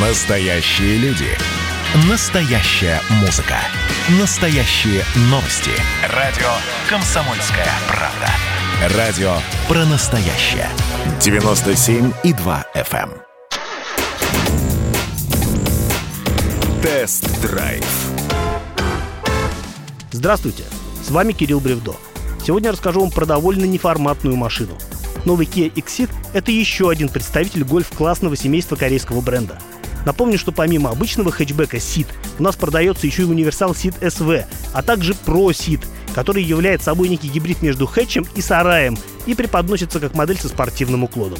Настоящие люди. Настоящая музыка. Настоящие новости. Радио «Комсомольская правда». Радио про настоящее. 97,2 FM. эм. Тест-драйв. Здравствуйте, с вами Кирилл Бревдо. Сегодня я расскажу вам про довольно неформатную машину. Новый Kia Exit – это еще один представитель гольф-классного семейства корейского бренда. Напомню, что помимо обычного хэтчбека Ceed у нас продается еще и универсал Ceed SV, а также Pro Ceed, который является собой некий гибрид между хэтчем и сараем и преподносится как модель со спортивным уклоном.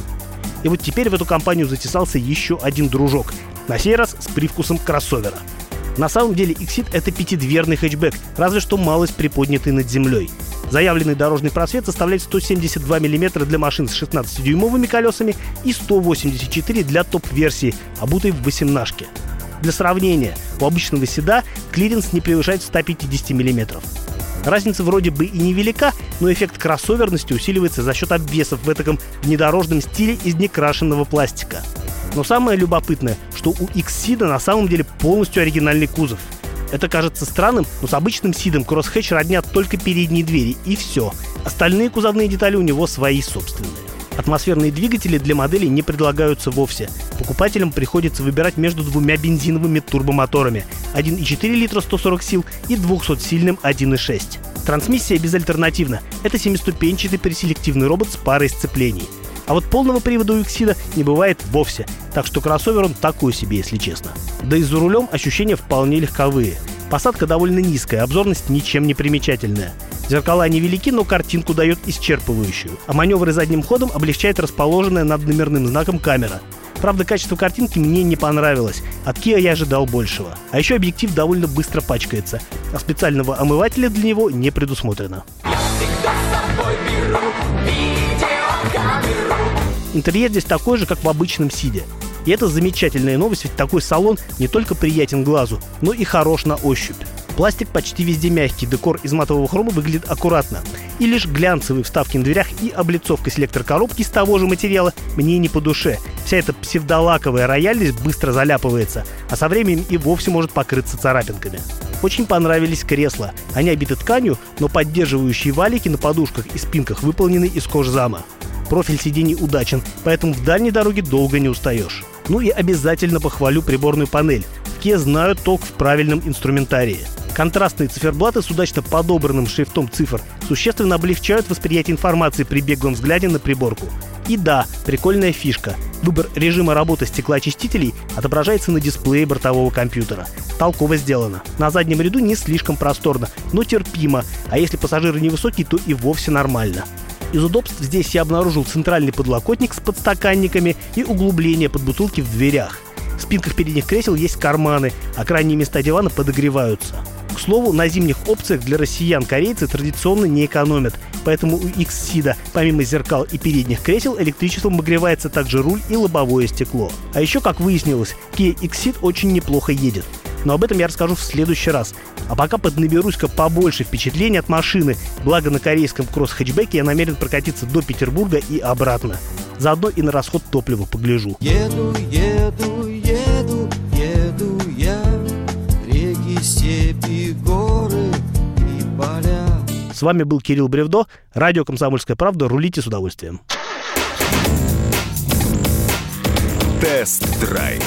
И вот теперь в эту компанию затесался еще один дружок, на сей раз с привкусом кроссовера – на самом деле Exit — это пятидверный хэтчбэк, разве что малость приподнятый над землей. Заявленный дорожный просвет составляет 172 мм для машин с 16-дюймовыми колесами и 184 для топ-версии, обутой в восемнашки. Для сравнения, у обычного Ceed а клиренс не превышает 150 мм. Разница вроде бы и невелика, но эффект кроссоверности усиливается за счет обвесов в этом внедорожном стиле из некрашенного пластика. Но самое любопытное, что у XCeed а на самом деле полностью оригинальный кузов. Это кажется странным, но с обычным Сидом кроссхэтч роднят только передние двери, и все. Остальные кузовные детали у него свои собственные. Атмосферные двигатели для моделей не предлагаются вовсе. Покупателям приходится выбирать между двумя бензиновыми турбомоторами 1,4 литра 140 сил и 200-сильным 1,6. Трансмиссия безальтернативна. Это семиступенчатый преселективный робот с парой сцеплений. А вот полного привода у Иксида не бывает вовсе, так что кроссовер он такой себе, если честно. Да и за рулем ощущения вполне легковые. Посадка довольно низкая, обзорность ничем не примечательная. Зеркала невелики, но картинку дает исчерпывающую, а маневры задним ходом облегчает расположенная над номерным знаком камера. Правда, качество картинки мне не понравилось. От Kia я ожидал большего. А еще объектив довольно быстро пачкается, а специального омывателя для него не предусмотрено. Интерьер здесь такой же, как в обычном Сиде. И это замечательная новость, ведь такой салон не только приятен глазу, но и хорош на ощупь. Пластик почти везде мягкий, декор из матового хрома выглядит аккуратно. И лишь глянцевые вставки на дверях и облицовка селектор-коробки из того же материала мне не по душе. Вся эта псевдолаковая рояльность быстро заляпывается, а со временем и вовсе может покрыться царапинками. Очень понравились кресла. Они обиты тканью, но поддерживающие валики на подушках и спинках выполнены из кожзама. Профиль сидений удачен, поэтому в дальней дороге долго не устаешь. Ну и обязательно похвалю приборную панель. В Kia знают толк в правильном инструментарии. Контрастные циферблаты с удачно подобранным шрифтом цифр существенно облегчают восприятие информации при беглом взгляде на приборку. И да, прикольная фишка. Выбор режима работы стеклоочистителей отображается на дисплее бортового компьютера. Толково сделано. На заднем ряду не слишком просторно, но терпимо, а если пассажиры невысокие, то и вовсе нормально. Из удобств здесь я обнаружил центральный подлокотник с подстаканниками и углубление под бутылки в дверях. В спинках передних кресел есть карманы, а крайние места дивана подогреваются. К слову, на зимних опциях для россиян корейцы традиционно не экономят, поэтому у X-Сида помимо зеркал и передних кресел электричеством обогревается также руль и лобовое стекло. А еще, как выяснилось, Kia X-Seed очень неплохо едет. Но об этом я расскажу в следующий раз. А пока поднаберусь-ка побольше впечатлений от машины. Благо на корейском кросс-хэтчбеке я намерен прокатиться до Петербурга и обратно. Заодно и на расход топлива погляжу. Еду, еду, еду, еду я Реки, степи, горы и поля С вами был Кирилл Бревдо, радио «Комсомольская правда». Рулите с удовольствием. Тест-драйв